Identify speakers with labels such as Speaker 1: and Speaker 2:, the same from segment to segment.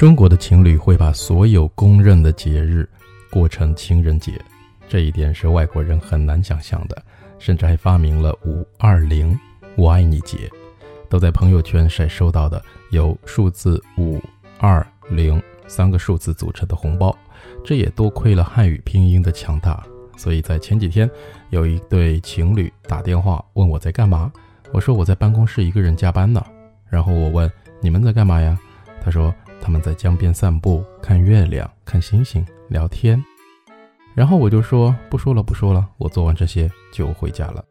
Speaker 1: 中国的情侣会把所有公认的节日过成情人节，这一点是外国人很难想象的，甚至还发明了“五二零我爱你节”，都在朋友圈晒收到的由数字五二零三个数字组成的红包。这也多亏了汉语拼音的强大，所以在前几天，有一对情侣打电话问我在干嘛，我说我在办公室一个人加班呢，然后我问你们在干嘛呀？他说。他们在江边散步，看月亮，看星星，聊天。然后我就说不说了，不说了，我做完这些就回家了。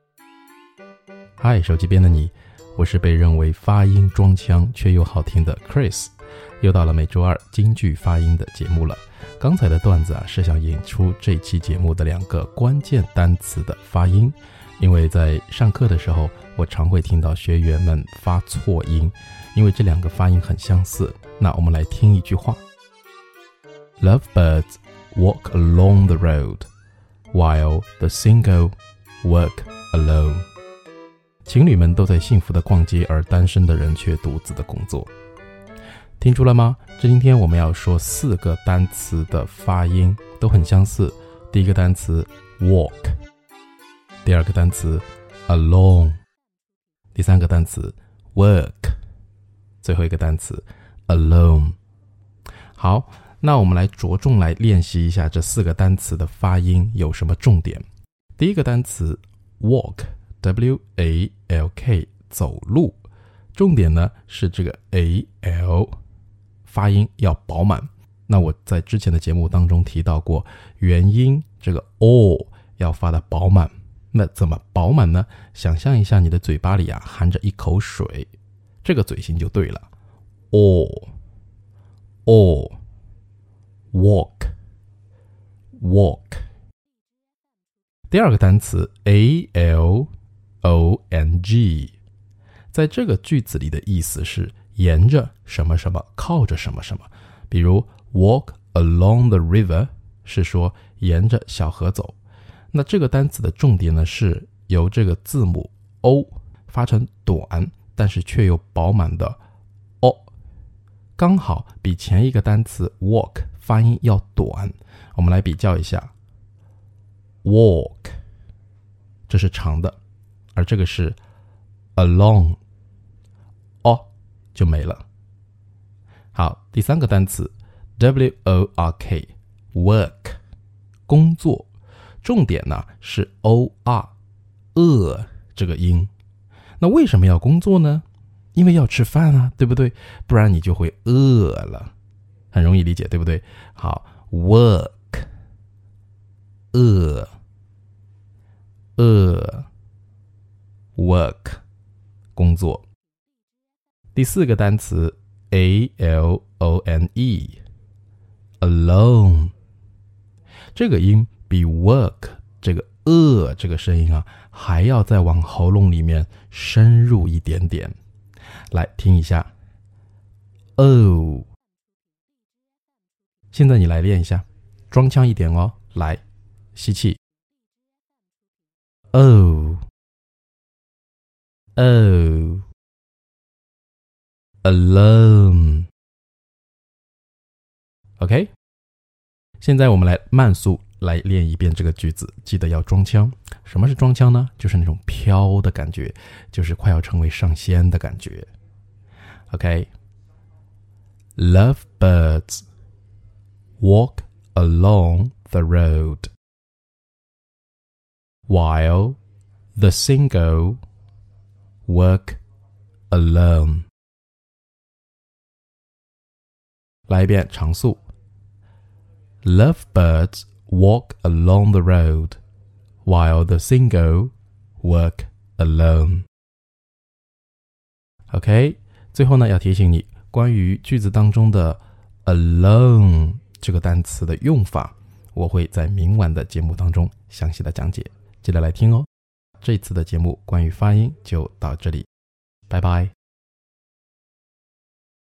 Speaker 1: 嗨，手机边的你，我是被认为发音装腔却又好听的 Chris，又到了每周二京剧发音的节目了。刚才的段子啊，是想引出这期节目的两个关键单词的发音。因为在上课的时候，我常会听到学员们发错音，因为这两个发音很相似。那我们来听一句话：Lovebirds walk along the road, while the single work alone。情侣们都在幸福的逛街，而单身的人却独自的工作。听出了吗？这今天我们要说四个单词的发音都很相似。第一个单词 walk。第二个单词，alone。第三个单词，work。最后一个单词，alone。好，那我们来着重来练习一下这四个单词的发音有什么重点。第一个单词，walk，w a l k，走路。重点呢是这个 a l 发音要饱满。那我在之前的节目当中提到过，元音这个 o 要发的饱满。那怎么饱满呢？想象一下，你的嘴巴里啊含着一口水，这个嘴型就对了。哦哦，walk walk。第二个单词 a l o n g，在这个句子里的意思是沿着什么什么，靠着什么什么。比如 walk along the river，是说沿着小河走。那这个单词的重点呢，是由这个字母 o 发成短，但是却又饱满的 o，刚好比前一个单词 walk 发音要短。我们来比较一下，walk，这是长的，而这个是 along，就没了。好，第三个单词 w o r k，work，工作。重点呢是 o r，饿这个音。那为什么要工作呢？因为要吃饭啊，对不对？不然你就会饿了，很容易理解，对不对？好，work，饿，饿，work，工作。第四个单词 a l o n e，alone，这个音。比 work 这个呃这个声音啊，还要再往喉咙里面深入一点点。来听一下哦。现在你来练一下，装腔一点哦。来，吸气。哦哦 ，alone。OK，现在我们来慢速。来练一遍这个句子，记得要装腔。什么是装腔呢？就是那种飘的感觉，就是快要成为上仙的感觉。OK，Love birds walk along the road while the single work alone。 来一遍常速。Love birds walk along the road, while the single work alone. OK，最后呢，要提醒你关于句子当中的 alone 这个单词的用法，我会在明晚的节目当中详细的讲解，记得来听哦。这次的节目关于发音就到这里，拜拜。